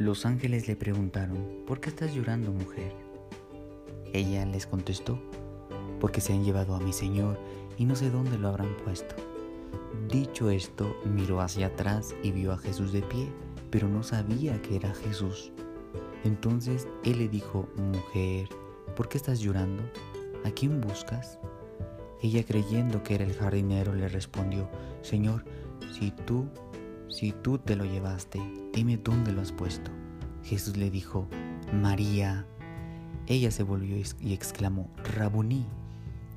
Los ángeles le preguntaron, ¿por qué estás llorando, mujer? Ella les contestó, porque se han llevado a mi Señor y no sé dónde lo habrán puesto. Dicho esto, miró hacia atrás y vio a Jesús de pie, pero no sabía que era Jesús. Entonces él le dijo, mujer, ¿por qué estás llorando? ¿A quién buscas? Ella creyendo que era el jardinero le respondió, Señor, si tú, si tú te lo llevaste, dime dónde lo has puesto. Jesús le dijo, María. Ella se volvió y exclamó, Rabuní,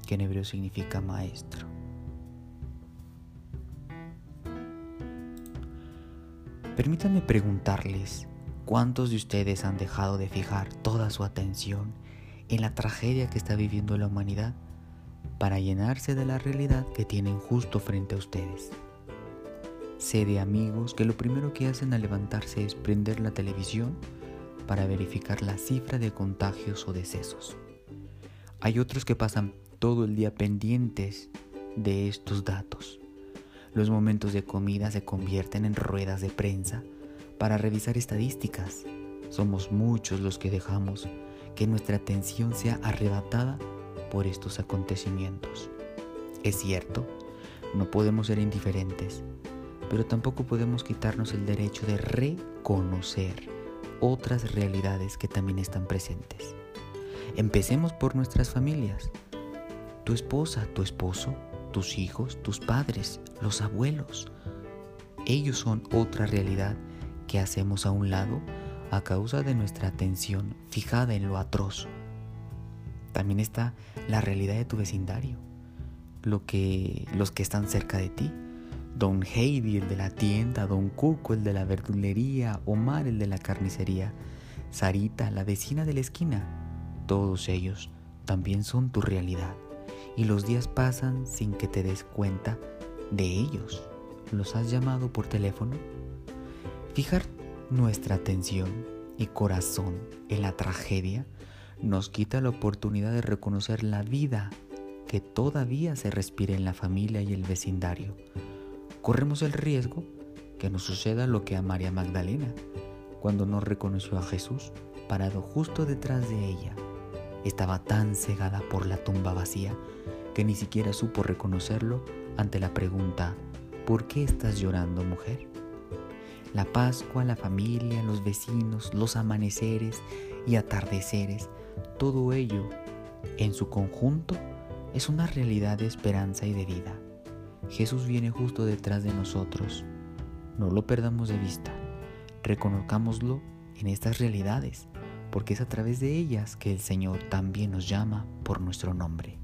que en hebreo significa maestro. Permítanme preguntarles, ¿cuántos de ustedes han dejado de fijar toda su atención en la tragedia que está viviendo la humanidad para llenarse de la realidad que tienen justo frente a ustedes? Sé de amigos que lo primero que hacen al levantarse es prender la televisión para verificar la cifra de contagios o decesos. Hay otros que pasan todo el día pendientes de estos datos. Los momentos de comida se convierten en ruedas de prensa para revisar estadísticas. Somos muchos los que dejamos que nuestra atención sea arrebatada por estos acontecimientos. Es cierto, no podemos ser indiferentes, pero tampoco podemos quitarnos el derecho de reconocer otras realidades que también están presentes. Empecemos por nuestras familias. Tu esposa, tu esposo, tus hijos, tus padres, los abuelos. Ellos son otra realidad que hacemos a un lado a causa de nuestra atención fijada en lo atroz. También está la realidad de tu vecindario, lo que, los que están cerca de ti. Don Heidi, el de la tienda, Don Cuco, el de la verdulería, Omar, el de la carnicería, Sarita, la vecina de la esquina, todos ellos también son tu realidad. Y los días pasan sin que te des cuenta de ellos. ¿Los has llamado por teléfono? Fijar nuestra atención y corazón en la tragedia nos quita la oportunidad de reconocer la vida que todavía se respira en la familia y el vecindario corremos el riesgo que nos suceda lo que a María Magdalena, cuando no reconoció a Jesús parado justo detrás de ella. Estaba tan cegada por la tumba vacía que ni siquiera supo reconocerlo ante la pregunta, ¿por qué estás llorando, mujer? La Pascua, la familia, los vecinos, los amaneceres y atardeceres, todo ello en su conjunto es una realidad de esperanza y de vida. Jesús viene justo detrás de nosotros. No lo perdamos de vista. Reconozcámoslo en estas realidades, porque es a través de ellas que el Señor también nos llama por nuestro nombre.